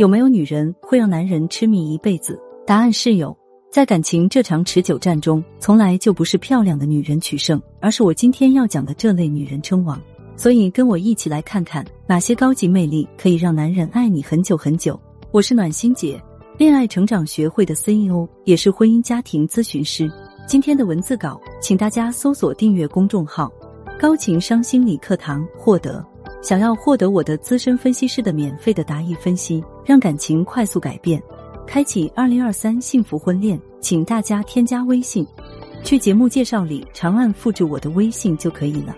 有没有女人会让男人痴迷一辈子？答案是有。在感情这场持久战中，从来就不是漂亮的女人取胜，而是我今天要讲的这类女人称王。所以，跟我一起来看看哪些高级魅力可以让男人爱你很久很久。我是暖心姐，恋爱成长学会的 CEO，也是婚姻家庭咨询师。今天的文字稿，请大家搜索订阅公众号“高情商心理课堂”获得。想要获得我的资深分析师的免费的答疑分析，让感情快速改变，开启二零二三幸福婚恋，请大家添加微信，去节目介绍里长按复制我的微信就可以了，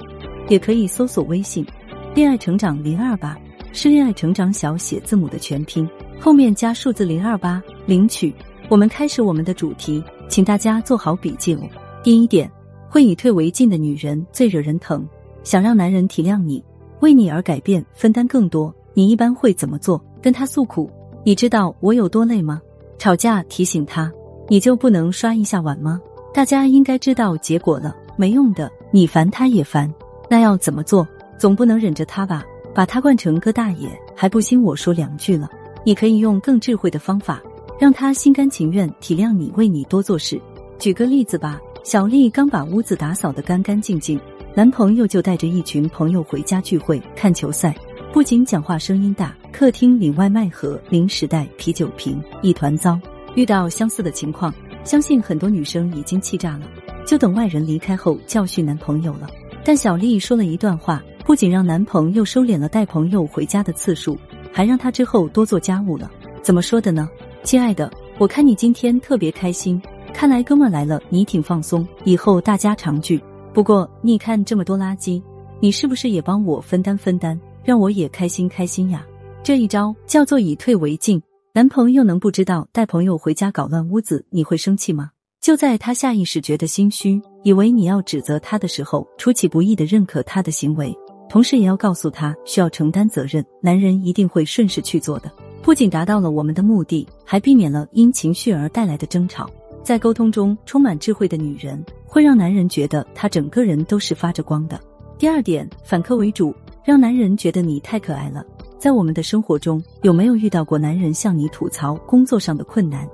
也可以搜索微信“恋爱成长零二八”，是恋爱成长小写字母的全拼，后面加数字零二八领取。我们开始我们的主题，请大家做好笔记哦。第一点，会以退为进的女人最惹人疼，想让男人体谅你。为你而改变，分担更多，你一般会怎么做？跟他诉苦，你知道我有多累吗？吵架提醒他，你就不能刷一下碗吗？大家应该知道结果了，没用的，你烦他也烦。那要怎么做？总不能忍着他吧？把他惯成个大爷，还不兴我说两句了？你可以用更智慧的方法，让他心甘情愿体谅你，为你多做事。举个例子吧，小丽刚把屋子打扫得干干净净。男朋友就带着一群朋友回家聚会看球赛，不仅讲话声音大，客厅里外卖盒、零食袋、啤酒瓶一团糟。遇到相似的情况，相信很多女生已经气炸了，就等外人离开后教训男朋友了。但小丽说了一段话，不仅让男朋友收敛了带朋友回家的次数，还让他之后多做家务了。怎么说的呢？亲爱的，我看你今天特别开心，看来哥们来了你挺放松，以后大家常聚。不过，你看这么多垃圾，你是不是也帮我分担分担，让我也开心开心呀？这一招叫做以退为进。男朋友能不知道带朋友回家搞乱屋子你会生气吗？就在他下意识觉得心虚，以为你要指责他的时候，出其不意的认可他的行为，同时也要告诉他需要承担责任。男人一定会顺势去做的，不仅达到了我们的目的，还避免了因情绪而带来的争吵。在沟通中，充满智慧的女人会让男人觉得她整个人都是发着光的。第二点，反客为主，让男人觉得你太可爱了。在我们的生活中，有没有遇到过男人向你吐槽工作上的困难，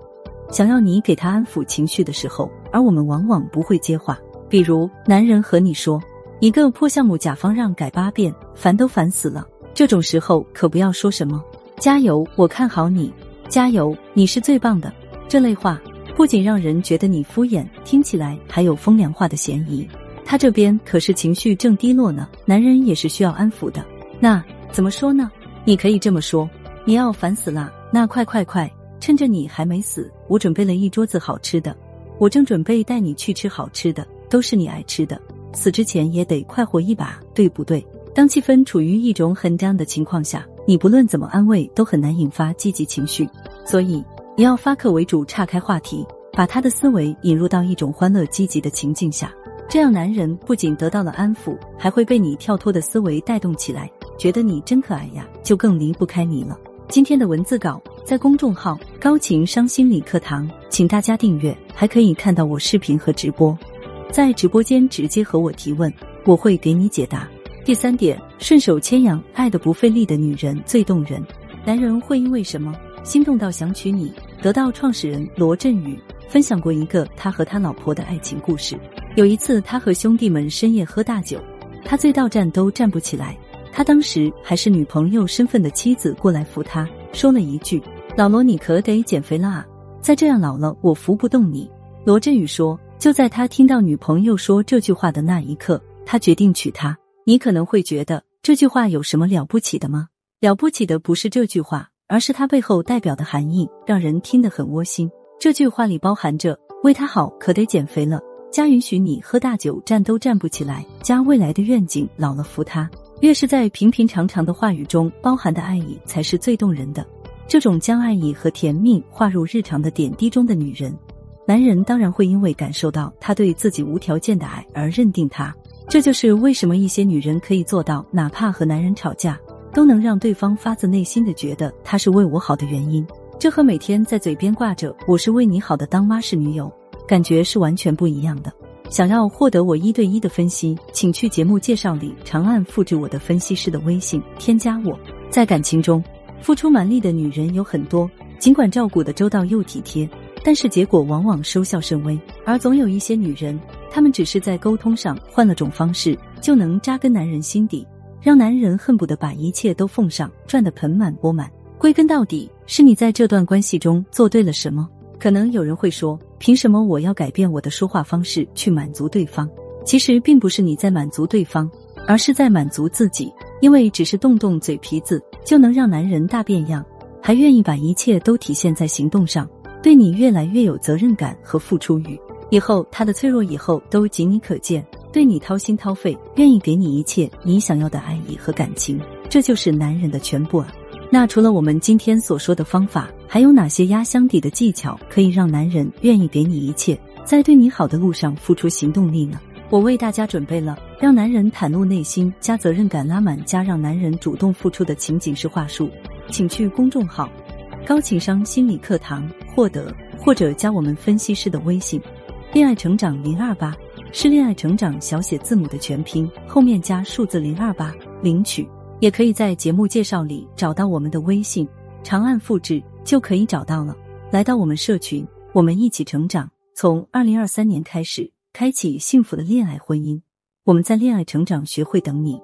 想要你给他安抚情绪的时候，而我们往往不会接话？比如，男人和你说：“一个破项目，甲方让改八遍，烦都烦死了。”这种时候可不要说什么“加油，我看好你”“加油，你是最棒的”这类话。不仅让人觉得你敷衍，听起来还有风凉话的嫌疑。他这边可是情绪正低落呢，男人也是需要安抚的。那怎么说呢？你可以这么说：你要烦死啦，那快快快，趁着你还没死，我准备了一桌子好吃的，我正准备带你去吃好吃的，都是你爱吃的。死之前也得快活一把，对不对？当气氛处于一种很 down 的情况下，你不论怎么安慰，都很难引发积极情绪，所以。你要发客为主，岔开话题，把他的思维引入到一种欢乐积极的情境下，这样男人不仅得到了安抚，还会被你跳脱的思维带动起来，觉得你真可爱呀，就更离不开你了。今天的文字稿在公众号“高情商心理课堂”，请大家订阅，还可以看到我视频和直播，在直播间直接和我提问，我会给你解答。第三点，顺手牵羊，爱的不费力的女人最动人。男人会因为什么心动到想娶你？得到创始人罗振宇分享过一个他和他老婆的爱情故事。有一次，他和兄弟们深夜喝大酒，他醉到站都站不起来。他当时还是女朋友身份的妻子过来扶他，说了一句：“老罗，你可得减肥了啊！再这样老了，我扶不动你。”罗振宇说：“就在他听到女朋友说这句话的那一刻，他决定娶她。”你可能会觉得这句话有什么了不起的吗？了不起的不是这句话。而是它背后代表的含义，让人听得很窝心。这句话里包含着为他好可得减肥了，加允许你喝大酒站都站不起来，加未来的愿景老了扶他。越是在平平常常的话语中包含的爱意，才是最动人的。这种将爱意和甜蜜化入日常的点滴中的女人，男人当然会因为感受到她对自己无条件的爱而认定她。这就是为什么一些女人可以做到，哪怕和男人吵架。都能让对方发自内心的觉得他是为我好的原因，这和每天在嘴边挂着“我是为你好的”当妈式女友感觉是完全不一样的。想要获得我一对一的分析，请去节目介绍里长按复制我的分析师的微信，添加我。在感情中，付出蛮力的女人有很多，尽管照顾的周到又体贴，但是结果往往收效甚微。而总有一些女人，她们只是在沟通上换了种方式，就能扎根男人心底，让男人恨不得把一切都奉上，赚得盆满钵满。归根到底，是你在这段关系中做对了什么？可能有人会说，凭什么我要改变我的说话方式去满足对方？其实并不是你在满足对方，而是在满足自己。因为只是动动嘴皮子就能让男人大变样，还愿意把一切都体现在行动上，对你越来越有责任感和付出欲。以后他的脆弱以后都仅你可见，对你掏心掏肺，愿意给你一切你想要的爱意和感情，这就是男人的全部啊！那除了我们今天所说的方法，还有哪些压箱底的技巧可以让男人愿意给你一切，在对你好的路上付出行动力呢？我为大家准备了让男人袒露内心、加责任感拉满、加让男人主动付出的情景式话术，请去公众号“高情商心理课堂”获得，或者加我们分析师的微信“恋爱成长零二八”，是恋爱成长小写字母的全拼，后面加数字零二八领取。也可以在节目介绍里找到我们的微信，长按复制就可以找到了。来到我们社群，我们一起成长。从二零二三年开始，开启幸福的恋爱婚姻。我们在恋爱成长学会等你。